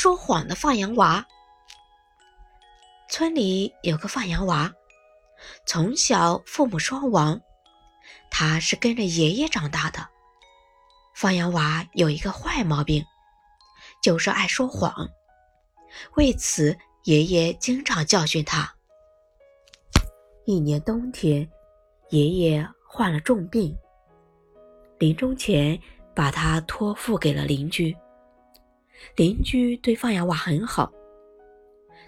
说谎的放羊娃。村里有个放羊娃，从小父母双亡，他是跟着爷爷长大的。放羊娃有一个坏毛病，就是爱说谎。为此，爷爷经常教训他。一年冬天，爷爷患了重病，临终前把他托付给了邻居。邻居对放羊娃很好，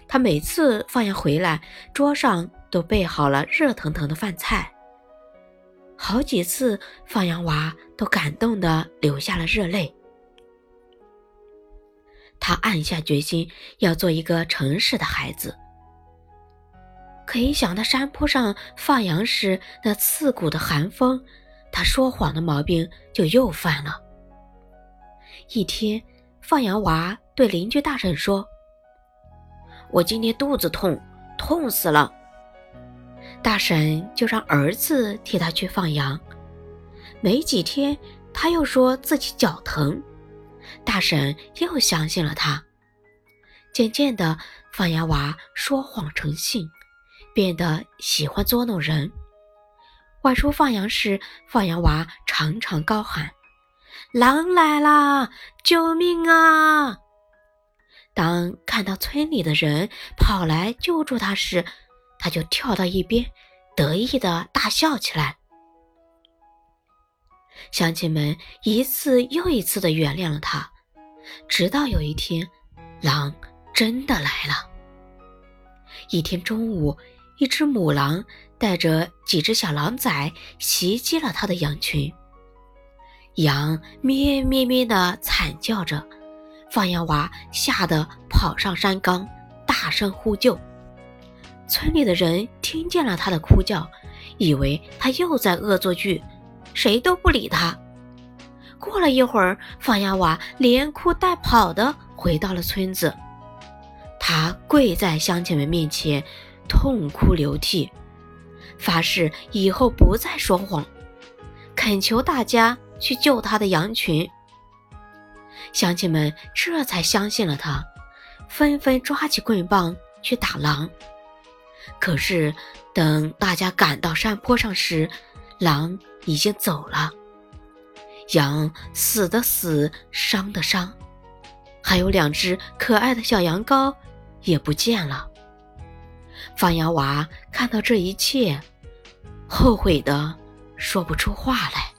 他每次放羊回来，桌上都备好了热腾腾的饭菜。好几次，放羊娃都感动的流下了热泪。他暗下决心要做一个诚实的孩子。可一想到山坡上放羊时那刺骨的寒风，他说谎的毛病就又犯了。一天。放羊娃对邻居大婶说：“我今天肚子痛，痛死了。”大婶就让儿子替他去放羊。没几天，他又说自己脚疼，大婶又相信了他。渐渐的，放羊娃说谎成性，变得喜欢捉弄人。外出放羊时，放羊娃常常高喊。狼来啦！救命啊！当看到村里的人跑来救助他时，他就跳到一边，得意的大笑起来。乡亲们一次又一次的原谅了他，直到有一天，狼真的来了。一天中午，一只母狼带着几只小狼崽袭击了他的羊群。羊咩咩咩地惨叫着，放羊娃吓得跑上山岗，大声呼救。村里的人听见了他的哭叫，以为他又在恶作剧，谁都不理他。过了一会儿，放羊娃连哭带跑的回到了村子，他跪在乡亲们面前，痛哭流涕，发誓以后不再说谎，恳求大家。去救他的羊群，乡亲们这才相信了他，纷纷抓起棍棒去打狼。可是等大家赶到山坡上时，狼已经走了，羊死的死，伤的伤，还有两只可爱的小羊羔也不见了。放羊娃看到这一切，后悔的说不出话来。